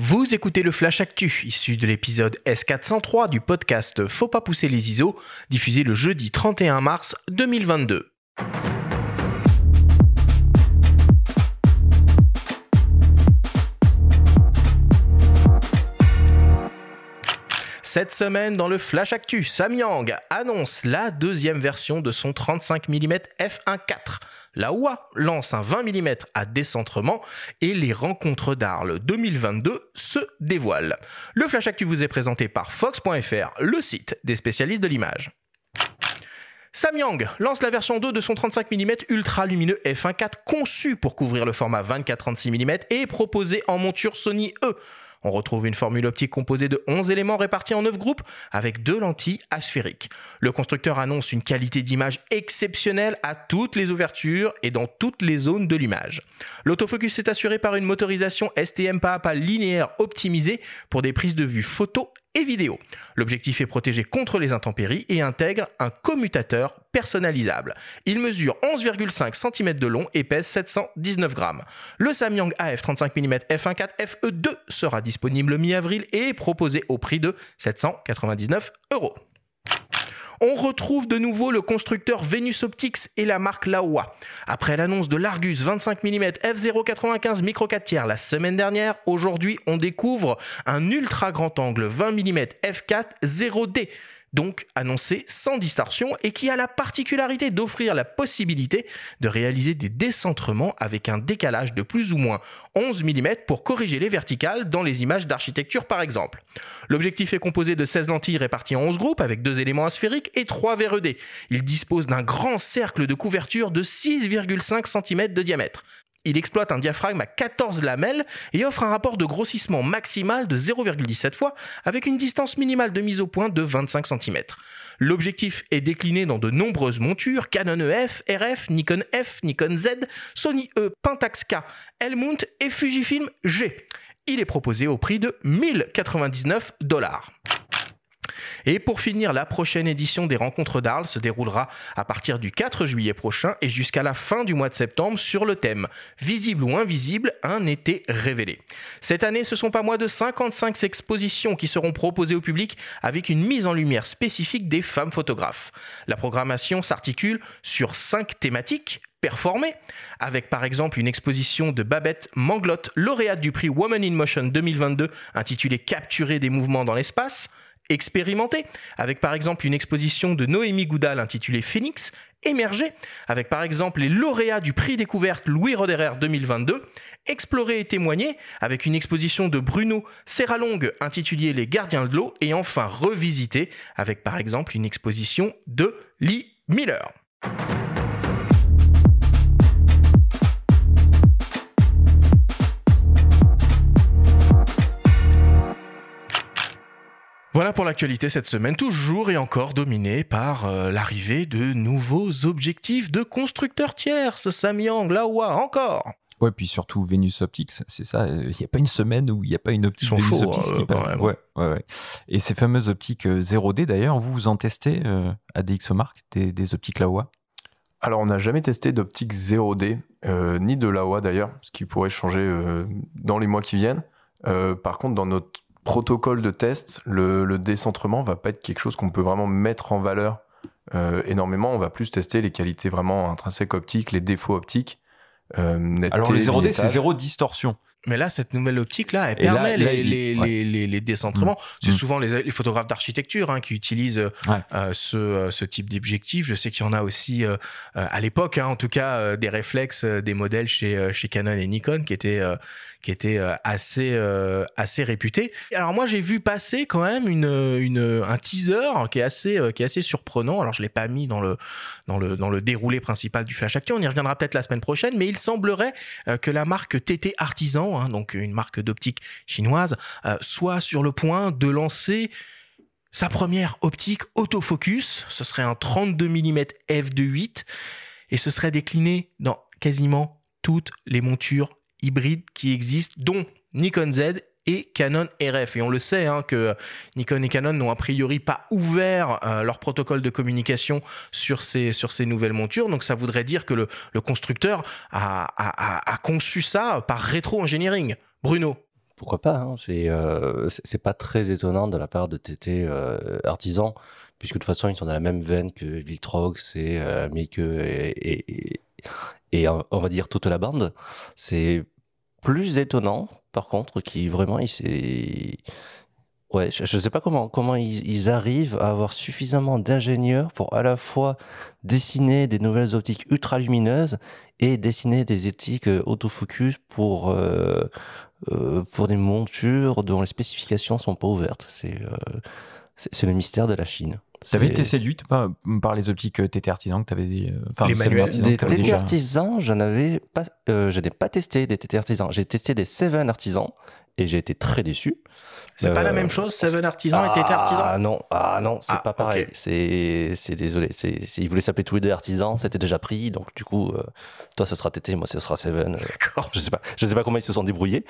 Vous écoutez le Flash Actu, issu de l'épisode S403 du podcast Faut pas pousser les ISO, diffusé le jeudi 31 mars 2022. Cette semaine, dans le Flash Actu, Samyang annonce la deuxième version de son 35 mm f1.4. La OUA lance un 20 mm à décentrement et les rencontres d'Arles 2022 se dévoilent. Le Flash Actu vous est présenté par Fox.fr, le site des spécialistes de l'image. Samyang lance la version 2 de son 35 mm ultra lumineux f1.4 conçu pour couvrir le format 24-36 mm et proposé en monture Sony E. On retrouve une formule optique composée de 11 éléments répartis en 9 groupes avec deux lentilles asphériques. Le constructeur annonce une qualité d'image exceptionnelle à toutes les ouvertures et dans toutes les zones de l'image. L'autofocus est assuré par une motorisation STM pas à pas linéaire optimisée pour des prises de vue photo et vidéo. L'objectif est protégé contre les intempéries et intègre un commutateur personnalisable. Il mesure 11,5 cm de long et pèse 719 grammes. Le Samyang AF 35 mm f1.4 FE2 sera disponible mi-avril et est proposé au prix de 799 euros. On retrouve de nouveau le constructeur Venus Optics et la marque Laowa. Après l'annonce de l'Argus 25 mm f0.95 micro 4 tiers la semaine dernière, aujourd'hui on découvre un ultra grand angle 20 mm f4 0D donc annoncé sans distorsion et qui a la particularité d'offrir la possibilité de réaliser des décentrements avec un décalage de plus ou moins 11 mm pour corriger les verticales dans les images d'architecture par exemple. L'objectif est composé de 16 lentilles réparties en 11 groupes avec deux éléments asphériques et 3 verres D. Il dispose d'un grand cercle de couverture de 6,5 cm de diamètre. Il exploite un diaphragme à 14 lamelles et offre un rapport de grossissement maximal de 0,17 fois avec une distance minimale de mise au point de 25 cm. L'objectif est décliné dans de nombreuses montures Canon EF, RF, Nikon F, Nikon Z, Sony E, Pentax K, Helmut et Fujifilm G. Il est proposé au prix de 1099 dollars. Et pour finir, la prochaine édition des Rencontres d'Arles se déroulera à partir du 4 juillet prochain et jusqu'à la fin du mois de septembre sur le thème Visible ou invisible, un été révélé. Cette année, ce sont pas moins de 55 expositions qui seront proposées au public avec une mise en lumière spécifique des femmes photographes. La programmation s'articule sur cinq thématiques performées, avec par exemple une exposition de Babette Manglotte, lauréate du prix Woman in Motion 2022 intitulée Capturer des mouvements dans l'espace, expérimenté, avec par exemple une exposition de Noémie Goudal intitulée Phoenix, émerger, avec par exemple les lauréats du prix découverte Louis Roderer 2022, explorer et témoigner, avec une exposition de Bruno Serralong intitulée Les gardiens de l'eau, et enfin revisiter, avec par exemple une exposition de Lee Miller. Voilà pour l'actualité cette semaine, toujours et encore dominée par euh, l'arrivée de nouveaux objectifs de constructeurs tiers, Samyang, Laowa, encore. Ouais, puis surtout Venus Optics, c'est ça. Il n'y a pas une semaine où il n'y a pas une optique Venus Optics qui euh, ouais, ouais, ouais. Et ces fameuses optiques 0D, euh, d'ailleurs, vous vous en testez à DxOMark, des, des optiques Laowa? Alors, on n'a jamais testé d'optique 0D, ni de Laowa d'ailleurs, ce qui pourrait changer dans les mois qui viennent. par contre, dans notre protocole de test, le, le décentrement va pas être quelque chose qu'on peut vraiment mettre en valeur euh, énormément. On va plus tester les qualités vraiment intrinsèques optiques, les défauts optiques. Euh, Alors les 0D, c'est zéro distorsion. Mais là, cette nouvelle optique-là, elle permet les, les, les, les, décentrements. Mm. C'est mm. souvent les, photographes d'architecture hein, qui utilisent euh, ce, euh, ce, type d'objectif. Je sais qu'il y en a aussi, euh, à l'époque, hein, en tout cas, des réflexes, des modèles chez, chez Canon et Nikon qui étaient, qui étaient assez, assez réputés. Alors moi, j'ai vu passer quand même une, une, un teaser qui est assez, qui est assez surprenant. Alors je l'ai pas mis dans le, dans, le, dans le déroulé principal du Flash Actu. On y reviendra peut-être la semaine prochaine. Mais il semblerait que la marque TT Artisan Hein, donc une marque d'optique chinoise, euh, soit sur le point de lancer sa première optique autofocus. Ce serait un 32 mm f2.8 et ce serait décliné dans quasiment toutes les montures hybrides qui existent, dont Nikon Z et Canon RF. Et on le sait hein, que Nikon et Canon n'ont a priori pas ouvert euh, leur protocole de communication sur ces, sur ces nouvelles montures. Donc ça voudrait dire que le, constructeur a, a, conçu ça par rétro-engineering. Bruno, pourquoi pas hein. C'est euh, pas très étonnant de la part de TT euh, Artisan, puisque de toute façon, ils sont dans la même veine que Victrox et euh, Mieke et, et, et, on va dire toute la bande. C'est plus étonnant, par contre, qui vraiment, il Ouais, je, ne sais pas comment comment ils, arrivent à avoir suffisamment d'ingénieurs pour à la fois dessiner des nouvelles optiques ultra lumineuses et dessiner des optiques euh, autofocus pour euh, euh, pour des montures dont les spécifications sont pas ouvertes. C'est le mystère de la Chine. T'avais été séduite par, par les optiques TT Artisan que t'avais dit enfin, les manuels des TT déjà... Artisan, j'en avais pas, euh, je n'ai pas testé des TT Artisan. J'ai testé des Seven Artisan et j'ai été très déçu. C'est pas la même chose, Seven Artisan et TT Artisan Ah non, ah non, c'est ah, pas pareil. C'est, c'est désolé. C'est, ils voulaient s'appeler tous les deux artisans, c'était déjà pris, donc du coup, euh, toi ce sera TT, moi ce sera Seven. Euh, D'accord. Je sais pas, je sais pas comment ils se sont débrouillés,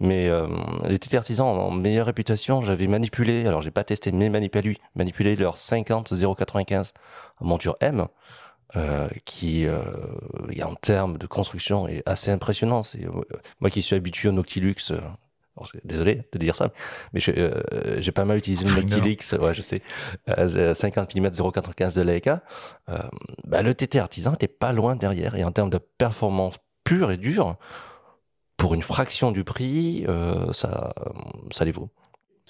mais euh, les TT artisans ont meilleure réputation. J'avais manipulé, alors j'ai pas testé, mais manipulé, manipulé leur 50 095 monture M. Euh, qui, euh, en termes de construction, est assez impressionnant. C'est moi qui suis habitué au Noctilux, désolé de dire ça, mais euh, j'ai pas mal utilisé le Noctilix, ouais, je sais, 50 mm 0,95 de Leica. Euh, bah, le TT artisan était pas loin derrière, et en termes de performance pure et dure, pour une fraction du prix, euh, ça, ça les vaut.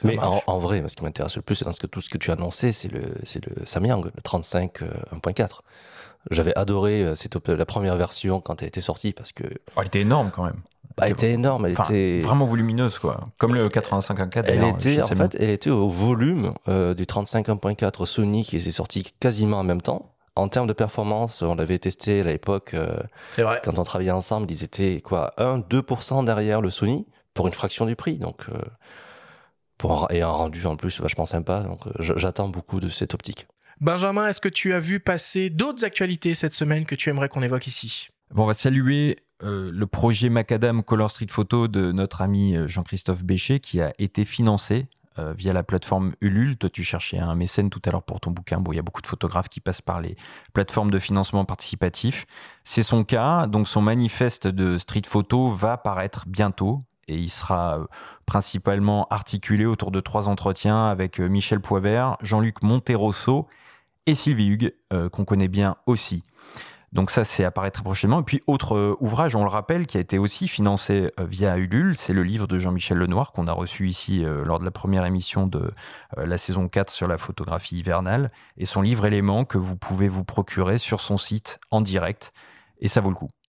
Mais en, vrai, ce qui m'intéresse le plus, c'est dans ce que tout ce que tu as annoncé, c'est le, Samyang, le 35 1.4. J'avais adoré cette, la première version quand elle était sortie parce que. Oh, elle était énorme quand même. Bah, elle était énorme, elle était vraiment volumineuse quoi, comme le 85 1.4. Elle était en fait, elle était au volume euh, du 35 1.4 Sony qui est sorti quasiment en même temps. En termes de performance, on l'avait testé à l'époque euh, quand on travaillait ensemble, ils étaient quoi 1 2% derrière le Sony pour une fraction du prix. Donc euh, pour et un rendu en plus vachement sympa. Donc j'attends beaucoup de cette optique. Benjamin, est-ce que tu as vu passer d'autres actualités cette semaine que tu aimerais qu'on évoque ici? Bon, on va saluer euh, le projet Macadam Color Street Photo de notre ami euh, Jean-Christophe Béchet qui a été financé euh, via la plateforme Ulule. Toi, tu cherchais un mécène tout à l'heure pour ton bouquin. Bon, il y a beaucoup de photographes qui passent par les plateformes de financement participatif. C'est son cas. Donc, son manifeste de street photo va paraître bientôt et il sera principalement articulé autour de trois entretiens avec Michel Poivert, Jean-Luc Monterosso et Sylvie Hugues, qu'on connaît bien aussi. Donc ça, c'est apparaître très prochainement. Et puis, autre euh, ouvrage, on le rappelle, qui a été aussi financé euh, via Ulule, c'est le livre de Jean-Michel Lenoir qu'on a reçu ici euh, lors de la première émission de la saison 4 sur la photographie hivernale. Et son livre élément que vous pouvez vous procurer sur son site en direct. Et ça vaut le coup.